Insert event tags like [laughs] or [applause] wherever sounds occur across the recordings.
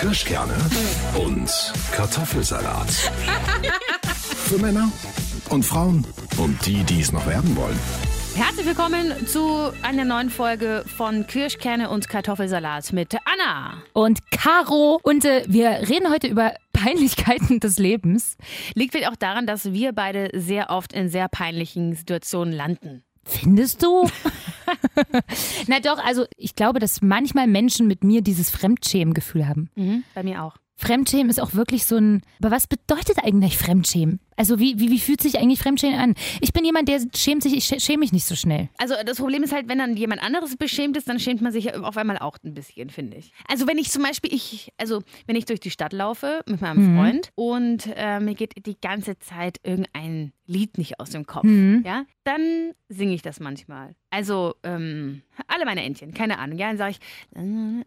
Kirschkerne und Kartoffelsalat. Für Männer und Frauen und die, die es noch werden wollen. Herzlich willkommen zu einer neuen Folge von Kirschkerne und Kartoffelsalat mit Anna. und Caro. Und äh, wir reden heute über Peinlichkeiten des Lebens. Liegt vielleicht auch daran, dass wir beide sehr oft in sehr peinlichen Situationen landen. Findest du? [laughs] Na doch, also ich glaube, dass manchmal Menschen mit mir dieses Fremdschämen-Gefühl haben. Mhm, bei mir auch. Fremdschämen ist auch wirklich so ein. Aber was bedeutet eigentlich Fremdschämen? Also wie, wie, wie fühlt sich eigentlich Fremdschämen an? Ich bin jemand, der schämt sich, ich schä- schäme mich nicht so schnell. Also das Problem ist halt, wenn dann jemand anderes beschämt ist, dann schämt man sich auf einmal auch ein bisschen, finde ich. Also wenn ich zum Beispiel, ich, also wenn ich durch die Stadt laufe mit meinem Freund und äh, mir geht die ganze Zeit irgendein Lied nicht aus dem Kopf, ja, dann singe ich das manchmal. Also ähm, alle meine Entchen, keine Ahnung, ja, dann sage ich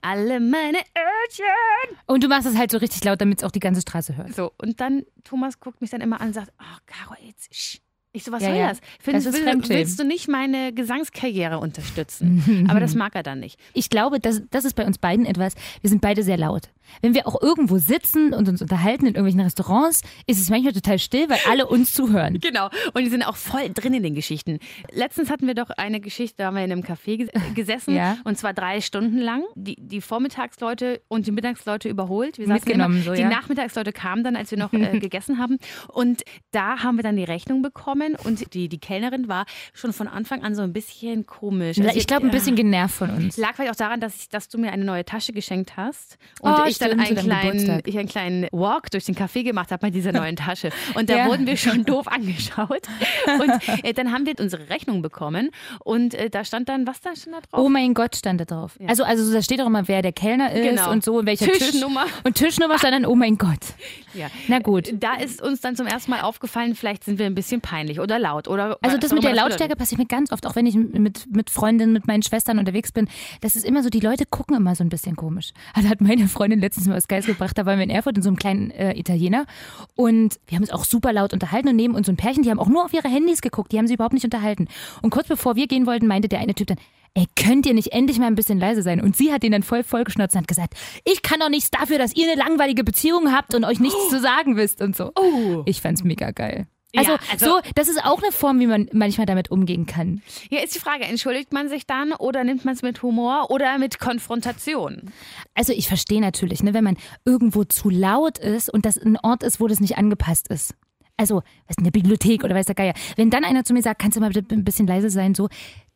alle meine Entchen. Und du machst es halt so richtig laut, damit es auch die ganze Straße hört. So und dann Thomas guckt mich dann immer an und sagt, oh Caro, jetzt. Sch. Ich so, was Ja, soll ja. das? Findest, Das will, willst du nicht meine Gesangskarriere unterstützen? [laughs] Aber das mag er dann nicht. Ich glaube, das, das ist bei uns beiden etwas, wir sind beide sehr laut. Wenn wir auch irgendwo sitzen und uns unterhalten in irgendwelchen Restaurants, ist es manchmal total still, weil alle uns zuhören. Genau. Und die sind auch voll drin in den Geschichten. Letztens hatten wir doch eine Geschichte, da haben wir in einem Café ges- [laughs] gesessen Ja. und zwar drei Stunden lang. Die, die Vormittagsleute und die Mittagsleute überholt. Wir saßen Mitgenommen, immer, so, die ja. Nachmittagsleute kamen dann, als wir noch [laughs] äh, gegessen haben. Und da haben wir dann die Rechnung bekommen und die, die Kellnerin war schon von Anfang an so ein bisschen komisch. Also Ich glaube, ein bisschen genervt von uns. Lag vielleicht auch daran, dass, ich, dass du mir eine neue Tasche geschenkt hast und Oh, ich dann stimmt, zu einen kleinen, ich einen kleinen Walk durch den Café gemacht habe mit dieser neuen Tasche. [laughs] Und da Ja. wurden wir schon [laughs] doof angeschaut. Und äh, dann haben wir unsere Rechnung bekommen und äh, da stand dann, was da stand da drauf? Oh mein Gott, stand da drauf. Also, also da steht auch immer, wer der Kellner ist Genau. und so, welcher Tischnummer. Tisch. Und Tischnummer stand dann, oh mein Gott. [laughs] Ja. Na gut. Da ist uns dann zum ersten Mal aufgefallen, vielleicht sind wir ein bisschen peinlich oder laut. Oder Also das mit der Lautstärke passiert mir ganz oft, auch wenn ich mit, mit Freundinnen, mit meinen Schwestern unterwegs bin. Das ist immer so, die Leute gucken immer so ein bisschen komisch. Also hat meine Freundin letztens mal was Geiles gebracht, da waren wir in Erfurt in so einem kleinen äh, Italiener und wir haben uns auch super laut unterhalten und neben uns so ein Pärchen, die haben auch nur auf ihre Handys geguckt, die haben sie überhaupt nicht unterhalten. Und kurz bevor wir gehen wollten, meinte der eine Typ dann, ey, könnt ihr nicht endlich mal ein bisschen leise sein? Und sie hat ihn dann voll vollgeschnotzt und hat gesagt, ich kann doch nichts dafür, dass ihr eine langweilige Beziehung habt und euch nichts zu sagen wisst und so. Oh. Ich fand's mega geil. Also, Ja, also- so, das ist auch eine Form, wie man manchmal damit umgehen kann. Ja, ist die Frage, entschuldigt man sich dann oder nimmt man es mit Humor oder mit Konfrontation? Also ich verstehe natürlich, ne, wenn man irgendwo zu laut ist und das ein Ort ist, wo das nicht angepasst ist. Also, was in der Bibliothek oder weiß der Geier. Wenn dann einer zu mir sagt, kannst du mal bitte ein bisschen leise sein, so,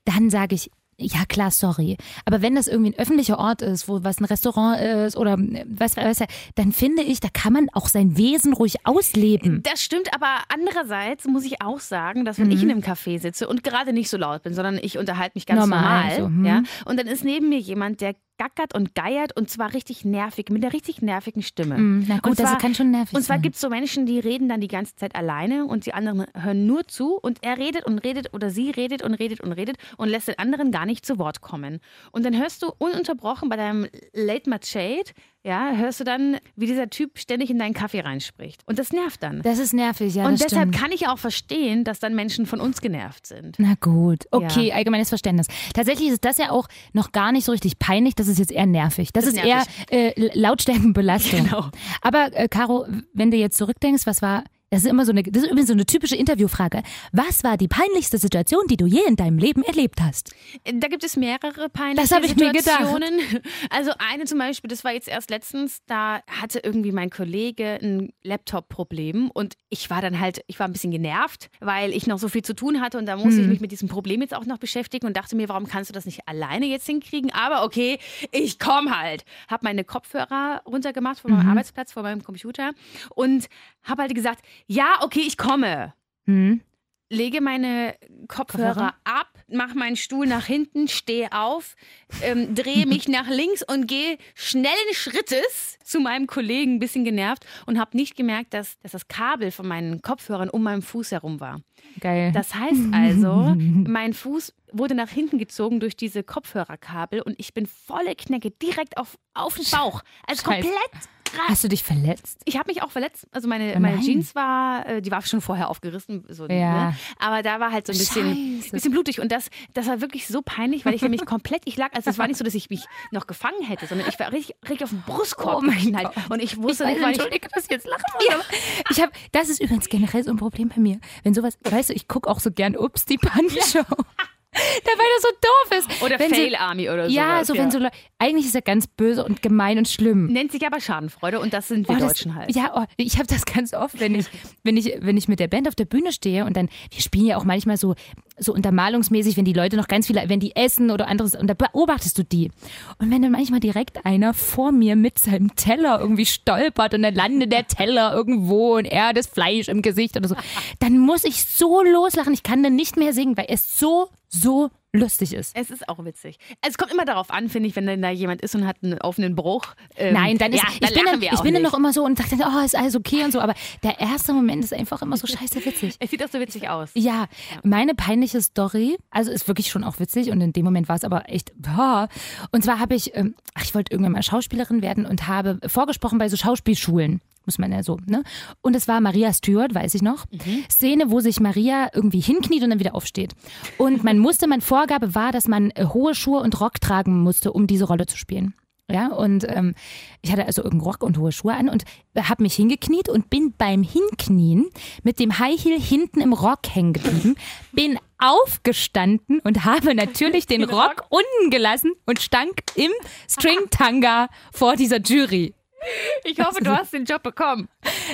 dann sage ich, ja klar, sorry. Aber wenn das irgendwie ein öffentlicher Ort ist, wo was ein Restaurant ist oder äh, was weiß ich, dann finde ich, da kann man auch sein Wesen ruhig ausleben. Das stimmt, aber andererseits muss ich auch sagen, dass wenn ich in einem Café sitze und gerade nicht so laut bin, sondern ich unterhalte mich ganz normal, Normal, so, hm. ja, und dann ist neben mir jemand, der gackert und geiert und zwar richtig nervig, mit einer richtig nervigen Stimme. Mm, na gut, und zwar, das kann schon nervig Und zwar sein. gibt es so Menschen, die reden dann die ganze Zeit alleine und die anderen hören nur zu und er redet und redet oder sie redet und redet und redet und lässt den anderen gar nicht zu Wort kommen. Und dann hörst du ununterbrochen bei deinem Late Machade, ja, hörst du dann, wie dieser Typ ständig in deinen Kaffee reinspricht. Und das nervt dann. Das ist nervig, ja. und deshalb stimmt. kann ich auch verstehen, dass dann Menschen von uns genervt sind. Na gut, okay, allgemeines Verständnis. Tatsächlich ist das ja auch noch gar nicht so richtig peinlich, das ist jetzt eher nervig. Das, Das ist ist nervig. eher äh, Lautstärkenbelastung. [laughs] Genau. Aber äh, Caro, wenn du jetzt zurückdenkst, was war, das ist immer so eine, das ist übrigens so eine typische Interviewfrage. Was war die peinlichste Situation, die du je in deinem Leben erlebt hast? Da gibt es mehrere peinliche Das ich. Situationen. [laughs] Also eine zum Beispiel, das war jetzt erst letztens, da hatte irgendwie mein Kollege ein Laptop-Problem und ich war dann halt, ich war ein bisschen genervt, weil ich noch so viel zu tun hatte und da musste Hm. ich mich mit diesem Problem jetzt auch noch beschäftigen und dachte mir, warum kannst du das nicht alleine jetzt hinkriegen? Aber okay, ich komme halt. Hab meine Kopfhörer runtergemacht von meinem Mhm. Arbeitsplatz, von meinem Computer und habe halt gesagt, ja, okay, ich komme Hm? lege meine Kopfhörer, Kopfhörer? ab, mache meinen Stuhl nach hinten, stehe auf, ähm, drehe mich [laughs] nach links und gehe schnellen Schrittes zu meinem Kollegen, ein bisschen genervt und habe nicht gemerkt, dass, dass das Kabel von meinen Kopfhörern um meinen Fuß herum war. Geil. Das heißt also, [laughs] mein Fuß wurde nach hinten gezogen durch diese Kopfhörerkabel und ich bin volle Knecke direkt auf, auf den Bauch. Also Scheiße. komplett Hast du dich verletzt? Ich habe mich auch verletzt. Also meine, Oh meine. Jeans war, äh, die war schon vorher aufgerissen. So, Ja. ne? Aber da war halt so ein bisschen, bisschen blutig. Und das, das war wirklich so peinlich, weil ich nämlich [laughs] komplett, ich lag, also es war nicht so, dass ich mich noch gefangen hätte, sondern ich war richtig, richtig auf den Brustkorb Oh. Gott. Und ich wusste ich nicht, weil ich, dass ich jetzt lachen muss. aber Ich hab, das ist übrigens generell so ein Problem bei mir. Wenn sowas, weißt du, ich gucke auch so gern Ups, die Punch-Show. Dabei das so doof ist. oder wenn Fail sie, Army oder so. Ja, so wenn so eigentlich ist er ganz böse und gemein und schlimm. Nennt sich aber Schadenfreude und das sind wir Oh, das- Deutschen halt. Ja, oh, ich habe das ganz oft, wenn ich, wenn ich, wenn ich mit der Band auf der Bühne stehe und dann, wir spielen ja auch manchmal so, so untermalungsmäßig, wenn die Leute noch ganz viele, wenn die essen oder anderes, und da beobachtest du die. Und wenn dann manchmal direkt einer vor mir mit seinem Teller irgendwie stolpert und dann landet der Teller irgendwo und er das Fleisch im Gesicht oder so, dann muss ich so loslachen. Ich kann dann nicht mehr singen, weil es so, so lustig ist. Es ist auch witzig. Es kommt immer darauf an, finde ich, wenn dann da jemand ist und hat einen offenen Bruch. ähm, Nein, dann ist ja, ich dann bin, lachen dann, ich bin dann noch immer so und sage dann, oh, ist alles okay und so, aber der erste Moment ist einfach immer so [laughs] scheiße witzig. Es sieht auch so witzig aus. Ja, meine peinliche Story, also ist wirklich schon auch witzig und in dem Moment war es aber echt, boah. Und zwar habe ich, ähm, ach, ich wollte irgendwann mal Schauspielerin werden und habe vorgesprochen bei so Schauspielschulen. Muss man ja so, ne? Und es war Maria Stewart, weiß ich noch. Szene, wo sich Maria irgendwie hinkniet und dann wieder aufsteht. Und man musste, meine Vorgabe war, dass man äh, hohe Schuhe und Rock tragen musste, um diese Rolle zu spielen. Ja, und ähm, ich hatte also irgendeinen Rock und hohe Schuhe an und habe mich hingekniet und bin beim Hinknien mit dem High Heel hinten im Rock hängen geblieben, bin aufgestanden und habe natürlich den Rock unten gelassen und stank im String-Tanga vor dieser Jury. Ich hoffe, du hast den Job bekommen.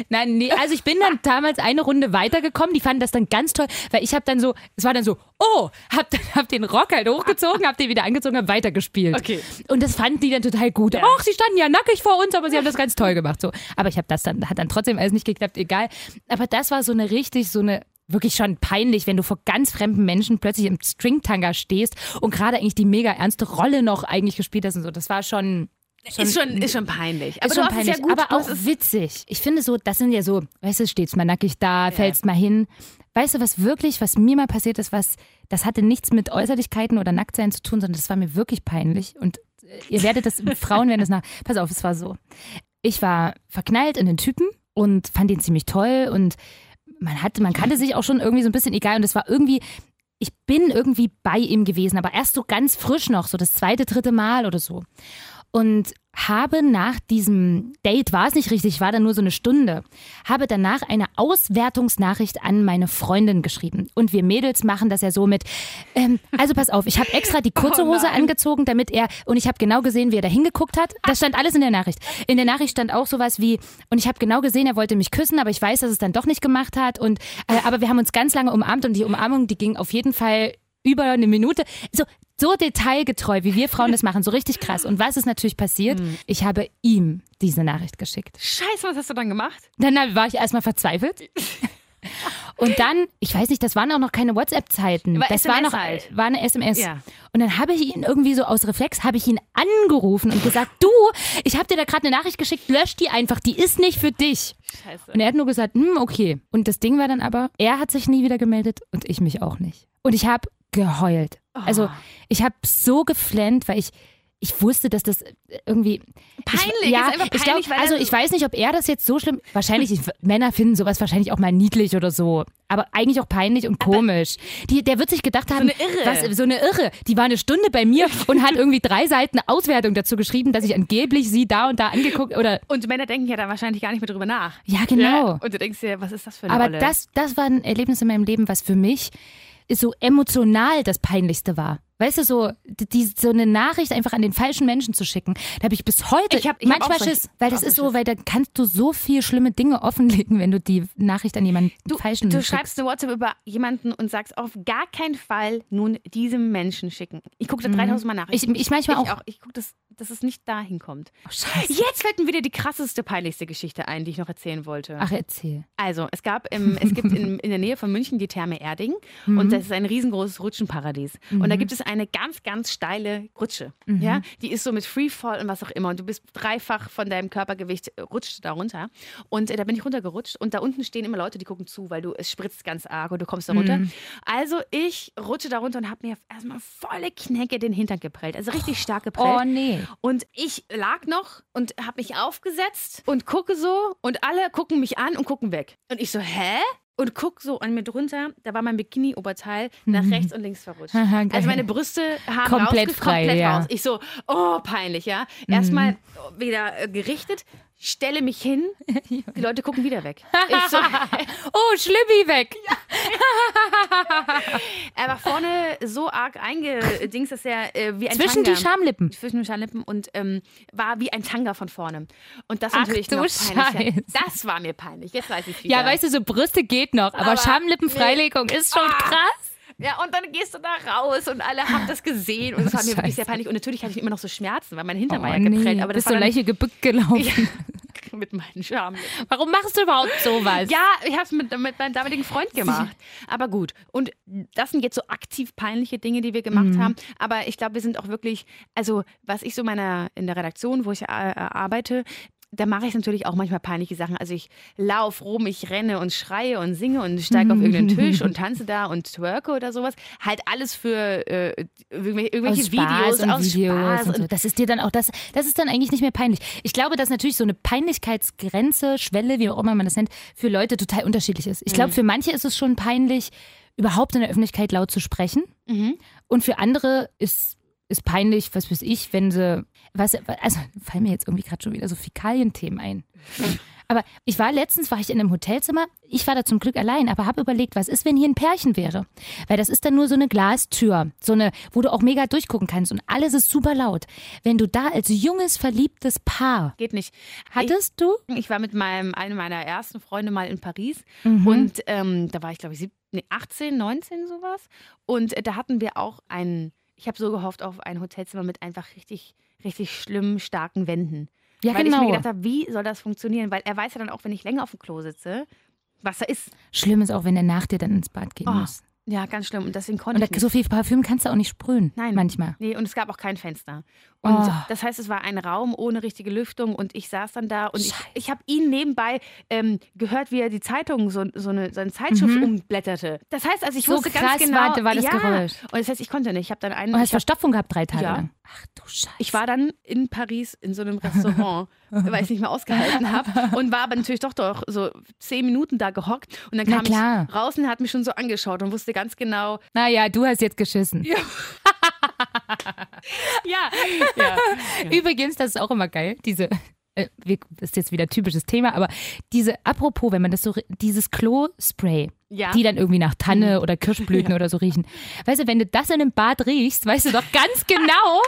Nein, nee, also ich bin dann damals eine Runde weitergekommen. Die fanden das dann ganz toll, weil ich habe dann so, es war dann so, oh, hab, [laughs] hab den Rock halt hochgezogen, hab den wieder angezogen, hab weitergespielt. Okay. Und das fanden die dann total gut. Ach, sie standen ja nackig vor uns, aber sie haben das ganz toll gemacht. So, aber ich habe das dann, hat dann trotzdem alles nicht geklappt, egal. Aber das war so eine richtig, so eine wirklich schon peinlich, wenn du vor ganz fremden Menschen plötzlich im Stringtanga stehst und gerade eigentlich die mega ernste Rolle noch eigentlich gespielt hast und so. Das war schon ist, schon, ist schon peinlich. Aber ist schon peinlich, ja gut. aber auch witzig. Ich finde so, das sind ja so, weißt du, stehst mal nackig da, fällst mal hin. Weißt du, was wirklich, was mir mal passiert ist, was, das hatte nichts mit Äußerlichkeiten oder Nacktsein zu tun, sondern das war mir wirklich peinlich. Und äh, ihr werdet das, [laughs] Frauen werden das nach, pass auf, es war so. Ich war verknallt in den Typen und fand ihn ziemlich toll und man hatte, man kannte sich auch schon irgendwie so ein bisschen egal und es war irgendwie, ich bin irgendwie bei ihm gewesen, aber erst so ganz frisch noch, so das zweite, dritte Mal oder so. Und habe nach diesem Date, war es nicht richtig, war dann nur so eine Stunde, habe danach eine Auswertungsnachricht an meine Freundin geschrieben. Und wir Mädels machen das ja so mit, ähm, also pass auf, ich habe extra die kurze Hose angezogen, damit er, und ich habe genau gesehen, wie er da hingeguckt hat. Das stand alles in der Nachricht. In der Nachricht stand auch sowas wie, und ich habe genau gesehen, er wollte mich küssen, aber ich weiß, dass es dann doch nicht gemacht hat. Und, äh, aber wir haben uns ganz lange umarmt und die Umarmung, die ging auf jeden Fall über eine Minute. So, so detailgetreu, wie wir Frauen das machen, so richtig krass. Und was ist natürlich passiert? Ich habe ihm diese Nachricht geschickt. Scheiße, was hast du dann gemacht? Dann war ich erstmal verzweifelt. [laughs] Und dann, ich weiß nicht, das waren auch noch keine WhatsApp-Zeiten. War Das war SMS noch halt. war eine SMS. Ja. Und dann habe ich ihn irgendwie so aus Reflex, habe ich ihn angerufen und gesagt, du, ich habe dir da gerade eine Nachricht geschickt, lösch die einfach, die ist nicht für dich. Scheiße. Und er hat nur gesagt, hm, okay. Und das Ding war dann aber, er hat sich nie wieder gemeldet und ich mich auch nicht. Und ich habe geheult. Also ich habe so geflennt, weil ich ich wusste, dass das irgendwie Peinlich, Ich, ja, ist einfach ich peinlich, glaub, weil also ich weiß nicht, ob er das jetzt so schlimm. Wahrscheinlich ich, [laughs] Männer finden sowas wahrscheinlich auch mal niedlich oder so, aber eigentlich auch peinlich und komisch. Die, der wird sich gedacht haben, eine Irre. was so eine Irre. Die war eine Stunde bei mir [laughs] und hat irgendwie drei Seiten Auswertung dazu geschrieben, dass ich angeblich sie da und da angeguckt oder Und Männer denken ja da wahrscheinlich gar nicht mehr drüber nach. ja genau. Ja, Und du denkst dir, was ist das für eine Aber Rolle? das, das war ein Erlebnis in meinem Leben, was für mich so emotional das Peinlichste war. Weißt du, so, die, so eine Nachricht einfach an den falschen Menschen zu schicken, da habe ich bis heute Ich hab- ich hab manchmal auch so- Schiss, weil das auch ist so, weil da kannst du so viel schlimme Dinge offenlegen, wenn du die Nachricht an jemanden Du, falschen du schickst. schreibst eine WhatsApp über jemanden und sagst auf gar keinen Fall nun diesem Menschen schicken. Ich gucke da 3000 Mal nach. Mhm. Ich- ich manchmal auch. Ich gucke, dass, dass es nicht dahin kommt. Oh, scheiße. Jetzt fällt mir wieder die krasseste, peinlichste Geschichte ein, die ich noch erzählen wollte. Ach, erzähl. Also, es gab im, es gibt in, in der Nähe von München die Therme Erding [laughs] Mhm. und das ist ein riesengroßes Rutschenparadies. Und da gibt es eine ganz, ganz steile Rutsche. Ja, die ist so mit Freefall und was auch immer. Und du bist dreifach von deinem Körpergewicht äh, rutscht da runter. Und äh, da bin ich runtergerutscht. Und da unten stehen immer Leute, die gucken zu, weil du es spritzt ganz arg und du kommst da runter. Also ich rutsche da runter und habe mir erstmal volle Knecke den Hintern geprellt. Also richtig stark geprellt. Oh nee. Und ich lag noch und habe mich aufgesetzt und gucke so und alle gucken mich an und gucken weg. Und ich so, hä? Und guck so an mir drunter, da war mein Bikini-Oberteil nach rechts und links verrutscht. Also meine Brüste haben Komplett rausge- frei, komplett ja. raus. Ich so, oh, peinlich, ja. Erstmal wieder äh, gerichtet, stelle mich hin, die Leute gucken wieder weg. So, [laughs] Oh, Schlibbi weg. [laughs] er war vorne so arg eingedingst, dass er äh, wie ein Zwischen Tanga. die Schamlippen. zwischen den Schamlippen und ähm, war wie ein Tanga von vorne. Und das Ach natürlich noch peinlich. Scheiße. Das war mir peinlich. Jetzt weiß ich wieder. Ja, weißt du, so Brüste geht noch, aber, Aber- Schamlippenfreilegung ist schon Ah. krass. Ja, und dann gehst du da raus und alle haben das gesehen und es war [laughs] mir wirklich sehr Scheiße. peinlich. Und natürlich hatte ich immer noch so Schmerzen, weil mein Hintern war Oh, ja geprellt. nee. Aber das Bist war dann, leiche gebückt gelaufen. ja, mit meinen Schamlippen. Warum machst du überhaupt sowas? Ja, ich habe es mit, mit meinem damaligen Freund gemacht. Aber gut. Und das sind jetzt so aktiv peinliche Dinge, die wir gemacht haben. Aber ich glaube, wir sind auch wirklich, also was ich so meiner in der Redaktion, wo ich äh, arbeite, da mache ich natürlich auch manchmal peinliche Sachen. Also ich laufe rum, ich renne und schreie und singe und steige auf irgendeinen [laughs] Tisch und tanze da und twerke oder sowas. Halt alles für äh, irgendwelche, aus Videos, und aus Videos Spaß. und so. Das ist dir dann auch das, das ist dann eigentlich nicht mehr peinlich. Ich glaube, dass natürlich so eine Peinlichkeitsgrenze, Schwelle, wie auch immer man das nennt, für Leute total unterschiedlich ist. Ich glaube, Mhm. für manche ist es schon peinlich, überhaupt in der Öffentlichkeit laut zu sprechen. Mhm. Und für andere ist ist peinlich, was weiß ich, wenn sie, was, also fallen mir jetzt irgendwie gerade schon wieder so Fäkalienthemen ein. Aber ich war letztens, war ich in einem Hotelzimmer, ich war da zum Glück allein, aber habe überlegt, was ist, wenn hier ein Pärchen wäre? Weil das ist dann nur so eine Glastür, so eine, wo du auch mega durchgucken kannst und alles ist super laut. Wenn du da als junges, verliebtes Paar, Geht nicht. hattest du? Ich war mit meinem, einem meiner ersten Freunde mal in Paris Mhm. und ähm, da war ich, glaube ich, sieb- nee, 18, 19 sowas. Und äh, da hatten wir auch ein, ich habe so gehofft auf ein Hotelzimmer mit einfach richtig, richtig schlimmen, starken Wänden. Ja, Weil ich mir genau. gedacht habe, wie soll das funktionieren? Weil er weiß ja dann auch, wenn ich länger auf dem Klo sitze, was da ist. Schlimm ist auch, wenn er nach dir dann ins Bad gehen Oh, muss. Ja, ganz schlimm. Und deswegen konnte Und ich nicht. so viel Parfüm kannst du auch nicht sprühen. Nein. Manchmal. Nee, und es gab auch kein Fenster. Und Oh. das heißt, es war ein Raum ohne richtige Lüftung und ich saß dann da und ich, Scheiße. ich habe ihn nebenbei ähm, gehört, wie er die Zeitung, so, so, eine, so eine Zeitschrift umblätterte. Das heißt, also ich Mhm. So wusste krass ganz genau. war- war das ja. Geräusch. Und das heißt, ich konnte nicht. Ich habe dann einen. Und hast ich, Verstopfung gehabt drei Tage Ja. lang. Ach du Scheiße. ich war dann in Paris in so einem Restaurant, [laughs] weil ich es nicht mehr ausgehalten habe und war aber natürlich doch doch so zehn Minuten da gehockt und dann kam ich raus und hat mich schon so angeschaut und wusste ganz genau. Naja, du hast jetzt geschissen. [laughs] Ja, ja. Übrigens, das ist auch immer geil, diese, äh, ist jetzt wieder typisches Thema, aber diese, apropos, wenn man das so, dieses Klo-Spray, Ja. die dann irgendwie nach Tanne oder Kirschblüten oder so riechen. Weißt du, wenn du das in einem Bad riechst, weißt du doch ganz [laughs] genau,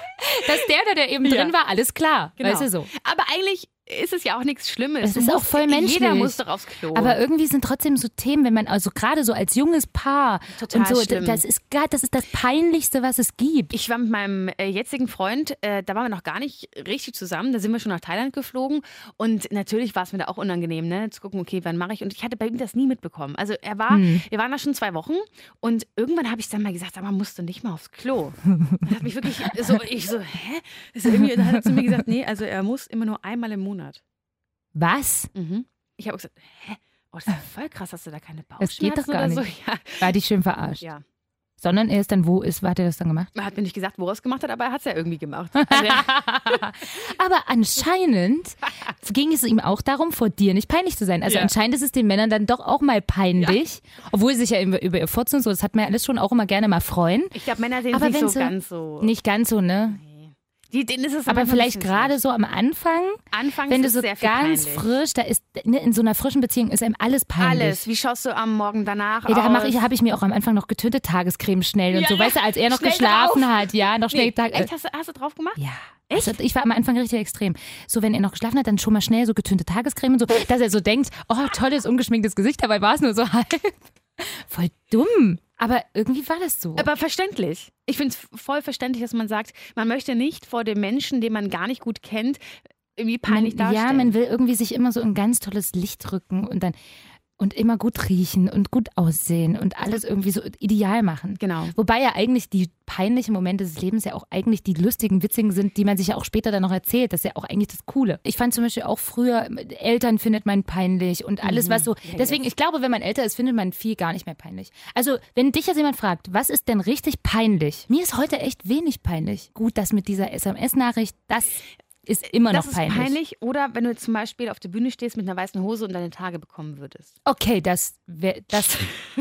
dass der, der da eben Ja. drin war, alles klar. Genau. Weißt du so. Aber eigentlich ist es ja auch nichts Schlimmes. Es ist auch voll menschlich. Jeder muss doch aufs Klo. Aber irgendwie sind trotzdem so Themen, wenn man also gerade so als junges Paar Total und so, schlimm. das ist das ist das peinlichste, was es gibt. ich war mit meinem äh, jetzigen Freund, äh, da waren wir noch gar nicht richtig zusammen, da sind wir schon nach Thailand geflogen und natürlich war es mir da auch unangenehm, ne, zu gucken, okay, wann mache ich und ich hatte bei ihm das nie mitbekommen. Also er war, Hm. wir waren da schon zwei Wochen und irgendwann habe ich dann mal gesagt, aber musst du nicht mal aufs Klo. Das [laughs] hat mich wirklich so, ich so, hä? Ist irgendwie, dann hat er zu mir gesagt, nee, also er muss immer nur einmal im Monat. Was? Mhm. Ich habe gesagt, hä? Oh, das ist ja voll krass, hast du da keine Das Bauchschmerzen geht doch gar oder so? nicht. [laughs] Ja. War dich schön verarscht. ja. Sondern er ist dann, wo ist, hat er das dann gemacht? Er hat mir nicht gesagt, wo er es gemacht hat, aber er hat es ja irgendwie gemacht. [laughs] Also, Aber anscheinend ging es ihm auch darum, vor dir nicht peinlich zu sein. Also Ja. anscheinend ist es den Männern dann doch auch mal peinlich, obwohl sie sich ja über, über ihr Furzen und so, das hat man ja alles schon auch immer gerne mal freuen. ich glaube, Männer sehen Aber es nicht so ganz so. Nicht ganz so, ne? Die, denen ist es Aber vielleicht gerade so am Anfang. Anfangs wenn du so ganz peinlich. frisch, da ist ne, in so einer frischen Beziehung ist einem alles peinlich. Alles. Wie schaust du am Morgen danach Ja, da mache ich, habe ich mir auch am Anfang noch getönte Tagescreme schnell und Ja, so, ja. weißt du, als er noch Schnell geschlafen drauf. hat, ja, noch schnell nee, Tag. echt, hast, du, hast du drauf gemacht? Ja. Also ich war am Anfang richtig extrem. So, wenn er noch geschlafen hat, dann schon mal schnell so getönte Tagescreme und so, dass er so denkt, oh, tolles, ungeschminktes Gesicht, dabei war es nur so [laughs] halb. Voll dumm. Aber irgendwie war das so. Aber verständlich. Ich finde es voll verständlich, dass man sagt, man möchte nicht vor dem Menschen, den man gar nicht gut kennt, irgendwie peinlich man, darstellen. ja, man will irgendwie sich immer so ein ganz tolles Licht rücken und dann und immer gut riechen und gut aussehen und alles irgendwie so ideal machen. Genau. Wobei ja eigentlich die peinlichen Momente des Lebens ja auch eigentlich die lustigen, witzigen sind, die man sich ja auch später dann noch erzählt. Das ist ja auch eigentlich das Coole. Ich fand zum Beispiel auch früher, Eltern findet man peinlich und alles, was so. Deswegen, ich glaube, wenn man älter ist, findet man viel gar nicht mehr peinlich. Also, wenn dich jetzt jemand fragt, was ist denn richtig peinlich? Mir ist heute echt wenig peinlich. Gut, das mit dieser SMS-Nachricht, das ist immer Das noch ist peinlich. peinlich. Oder wenn du jetzt zum Beispiel auf der Bühne stehst mit einer weißen Hose und deine Tage bekommen würdest. Okay, das wäre das.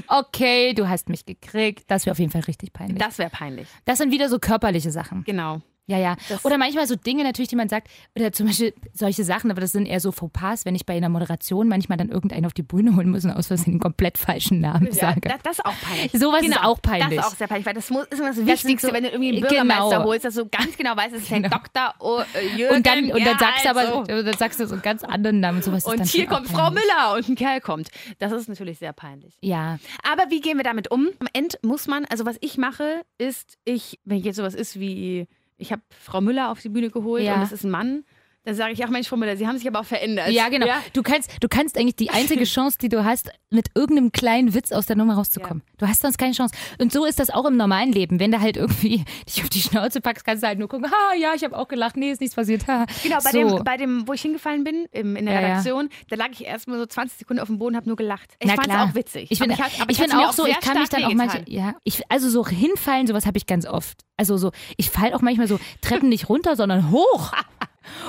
Okay, du hast mich gekriegt. Das wäre auf jeden Fall richtig peinlich. Das wäre peinlich. Das sind wieder so körperliche Sachen. Genau. Ja, ja. Das- Oder manchmal so Dinge natürlich, die man sagt, oder zum Beispiel solche Sachen, aber das sind eher so Fauxpas, wenn ich bei einer Moderation manchmal dann irgendeinen auf die Bühne holen muss und aus Versehen den komplett falschen Namen Ja, sage. das, das ist auch peinlich. Sowas ist auch peinlich. Das ist auch sehr peinlich, weil das muss, ist immer das Wichtigste, so- wenn du irgendwie einen Genau. Bürgermeister holst, dass du ganz genau weißt, es ist ein Dr. O, äh, Jürgen. und dann, und ja, dann sagst du aber, also. dann sagst du so einen ganz anderen Namen. Sowas Und dann hier kommt Frau. Müller und ein Kerl kommt. Das ist natürlich sehr peinlich. Ja, Aber wie gehen wir damit um? Am Ende muss man, also was ich mache, ist, ich, wenn jetzt sowas ist wie, ich habe Frau Müller auf die Bühne geholt Ja. und das ist ein Mann, dann sage ich, ach Mensch, Frau Müller, Sie haben sich aber auch verändert. ja, genau. Du kannst, du kannst eigentlich die einzige [laughs] Chance, die du hast, mit irgendeinem kleinen Witz aus der Nummer rauszukommen. Du hast sonst keine Chance. Und so ist das auch im normalen Leben. Wenn du halt irgendwie [laughs] dich auf die Schnauze packst, kannst du halt nur gucken, ha, ja, ich habe auch gelacht, nee, ist nichts passiert. Ha. Genau, bei, so. dem, bei dem, wo ich hingefallen bin, im, in der Ja, ja. Redaktion, da lag ich erstmal so 20 Sekunden auf dem Boden, habe nur gelacht. Ich fand es auch witzig. Ich bin, aber ich, hab- ich bin mir auch so, ich kann mich dann auch manchmal, ja, ich, also so hinfallen, sowas habe ich ganz oft. Also so, ich falle auch manchmal so Treppen nicht runter, sondern hoch. [laughs]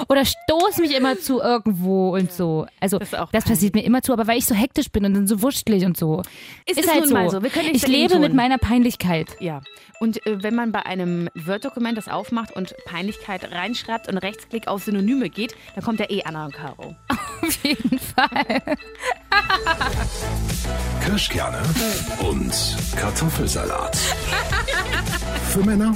Oder stoß mich immer zu irgendwo und so. Also Das das, ist passiert mir immer zu, aber weil ich so hektisch bin und dann so wurschtelig und so. Ist es nun mal so. Wir können nichts ich lebe dagegen mit tun. meiner Peinlichkeit. Ja. Und äh, wenn man bei einem Word-Dokument das aufmacht und Peinlichkeit reinschreibt und Rechtsklick auf Synonyme geht, dann kommt ja eh Anna und Caro. [laughs] Auf jeden Fall. Kirschkerne und Kartoffelsalat. Für Männer